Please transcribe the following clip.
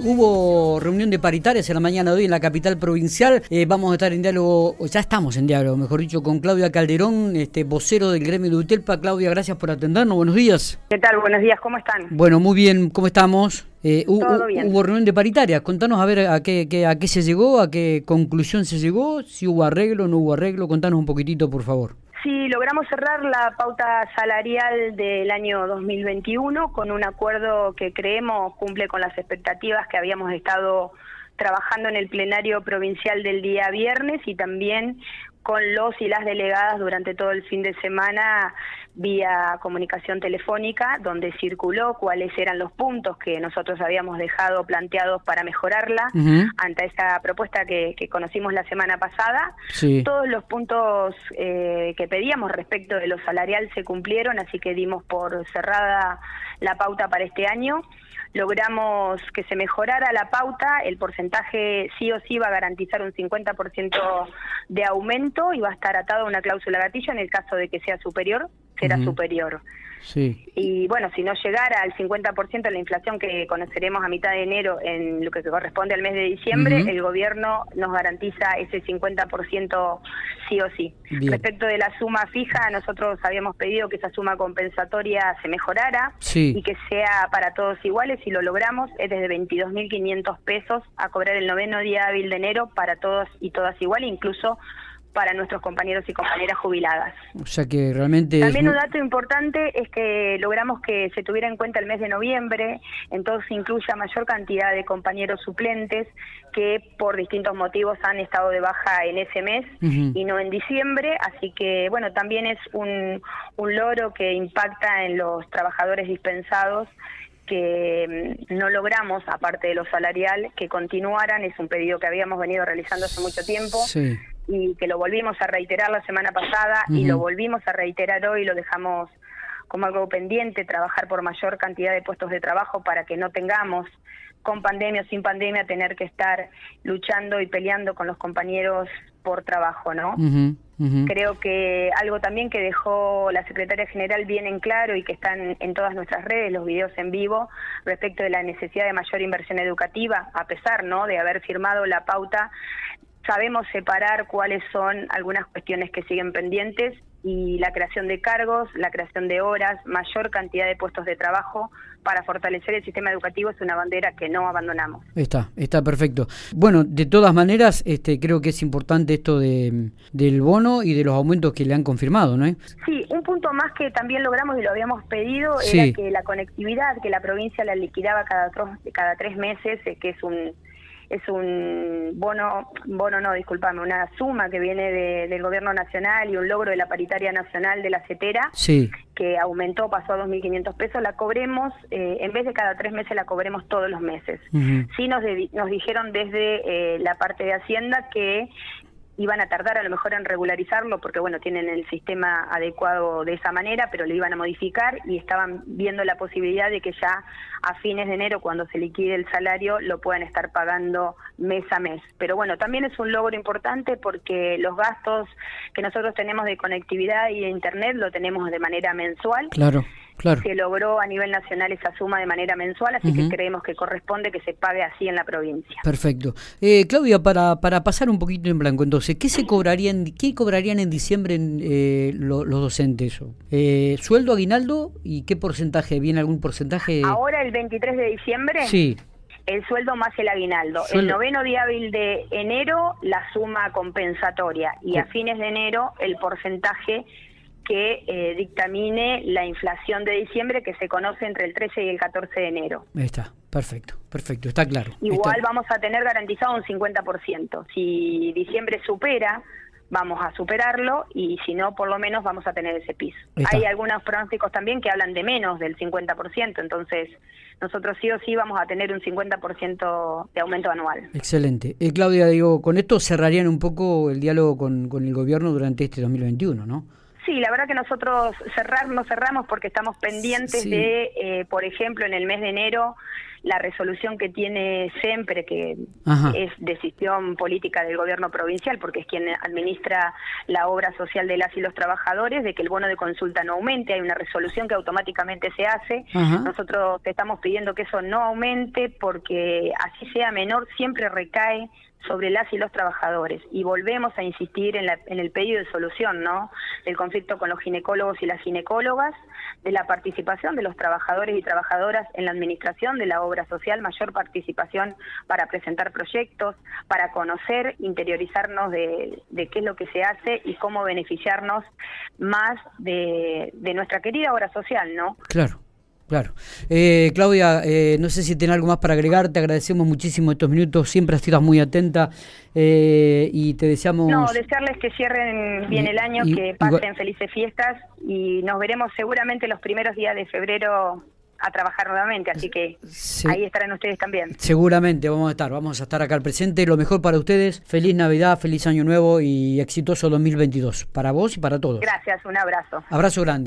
hubo reunión de paritarias en la mañana de hoy en la capital provincial. Eh, vamos a estar en diálogo, ya estamos en diálogo, mejor dicho, con Claudia Calderón, este vocero del gremio de Utelpa. Claudia, gracias por atendernos. Buenos días. ¿Qué tal? Buenos días, ¿cómo están? Bueno, muy bien, ¿cómo estamos? Eh, Todo bien. Hubo reunión de paritarias. Contanos a ver a qué, qué, a qué se llegó, a qué conclusión se llegó, si hubo arreglo, no hubo arreglo. Contanos un poquitito, por favor. Sí, logramos cerrar la pauta salarial del año 2021 con un acuerdo que creemos cumple con las expectativas que habíamos estado trabajando en el plenario provincial del día viernes y también con los y las delegadas durante todo el fin de semana vía comunicación telefónica, donde circuló cuáles eran los puntos que nosotros habíamos dejado planteados para mejorarla ante esta propuesta que, conocimos la semana pasada. Todos los puntos eh, que pedíamos respecto de lo salarial se cumplieron, así que dimos por cerrada la pauta para este año logramos que se mejorara la pauta, el porcentaje sí o sí va a garantizar un 50% de aumento y va a estar atado a una cláusula gatillo en el caso de que sea superior, será superior. Sí. Y bueno, si no llegara al 50% de la inflación que conoceremos a mitad de enero en lo que corresponde al mes de diciembre, el gobierno nos garantiza ese 50% sí o sí. Respecto de la suma fija, nosotros habíamos pedido que esa suma compensatoria se mejorara y que sea para todos iguales y lo logramos, es desde 22.500 pesos a cobrar el noveno día hábil de enero para todos y todas igual, incluso para nuestros compañeros y compañeras jubiladas. O sea que realmente... También un dato importante es que logramos que se tuviera en cuenta el mes de noviembre, entonces incluya mayor cantidad de compañeros suplentes que por distintos motivos han estado de baja en ese mes y no en diciembre, así que bueno, también es un, un logro que impacta en los trabajadores dispensados que mm, no logramos, aparte de lo salarial, que continuaran, es un pedido que habíamos venido realizando hace mucho tiempo. Sí y que lo volvimos a reiterar la semana pasada y lo volvimos a reiterar hoy, lo dejamos como algo pendiente, trabajar por mayor cantidad de puestos de trabajo para que no tengamos, con pandemia o sin pandemia, tener que estar luchando y peleando con los compañeros por trabajo, ¿no? Creo que algo también que dejó la secretaria general bien en claro y que están en todas nuestras redes, los videos en vivo, respecto de la necesidad de mayor inversión educativa, a pesar, ¿no?, de haber firmado la pauta sabemos separar cuáles son algunas cuestiones que siguen pendientes y la creación de cargos, la creación de horas, mayor cantidad de puestos de trabajo para fortalecer el sistema educativo es una bandera que no abandonamos. Está, está perfecto. Bueno, de todas maneras, este, creo que es importante esto de, del bono y de los aumentos que le han confirmado, ¿no? Sí, un punto más que también logramos y lo habíamos pedido era que la conectividad, que la provincia la liquidaba cada, cada tres meses, eh, que es un es un bono, bono no, disculpame, una suma que viene del gobierno nacional y un logro de la paritaria nacional de la CETERA, que aumentó, pasó a 2.500 pesos, la cobremos, eh, en vez de cada tres meses la cobremos todos los meses. Sí nos, nos dijeron desde eh, la parte de Hacienda que iban a tardar a lo mejor en regularizarlo porque bueno tienen el sistema adecuado de esa manera pero lo iban a modificar y estaban viendo la posibilidad de que ya a fines de enero cuando se liquide el salario lo puedan estar pagando mes a mes. Pero bueno también es un logro importante porque los gastos que nosotros tenemos de conectividad y de internet lo tenemos de manera mensual. Claro se logró a nivel nacional esa suma de manera mensual, así que creemos que corresponde que se pague así en la provincia. Perfecto. Eh, Claudia, para, para pasar un poquito en blanco, entonces, ¿qué se cobrarían, qué cobrarían en diciembre eh, los docentes? Eh, ¿Sueldo, aguinaldo y qué porcentaje? ¿Viene algún porcentaje? Ahora el 23 de diciembre. Sí el sueldo más el aguinaldo. El noveno día hábil de enero, la suma compensatoria. Y a fines de enero, el porcentaje que eh, dictamine la inflación de diciembre que se conoce entre el 13 y el 14 de enero. Está, perfecto, perfecto, está claro. Igual vamos a tener garantizado un 50%. Si diciembre supera, vamos a superarlo y si no, por lo menos vamos a tener ese piso. Hay algunos pronósticos también que hablan de menos del 50%, entonces nosotros sí o sí vamos a tener un 50% de aumento anual. Excelente. Eh, Claudia, digo, con esto cerrarían un poco el diálogo con, con el gobierno durante este 2021, ¿no? Sí, la verdad que nosotros cerrar no cerramos porque estamos pendientes de, eh, por ejemplo, en el mes de enero, la resolución que tiene siempre, que es decisión política del gobierno provincial, porque es quien administra la obra social de las y los trabajadores, de que el bono de consulta no aumente, hay una resolución que automáticamente se hace. Nosotros estamos pidiendo que eso no aumente porque así sea menor, siempre recae sobre las y los trabajadores. Y volvemos a insistir en, en, el pedido de solución no del conflicto con los ginecólogos y las ginecólogas de la participación de los trabajadores y trabajadoras en la administración de la obra social mayor participación para presentar proyectos para conocer interiorizarnos de, qué es lo que se hace y cómo beneficiarnos más de, de nuestra querida obra social no claro Claro. Eh, Claudia, eh, no sé si tiene algo más para agregar, te agradecemos muchísimo estos minutos, siempre estás muy atenta eh, y te deseamos... No, desearles que cierren bien el año, que pasen felices fiestas y nos veremos seguramente los primeros días de febrero a trabajar nuevamente, así que ahí estarán ustedes también. Seguramente vamos a estar, vamos a estar acá al presente. Lo mejor para ustedes, feliz Navidad, feliz Año Nuevo y exitoso 2022, para vos y para todos. Gracias, un abrazo. Abrazo grande.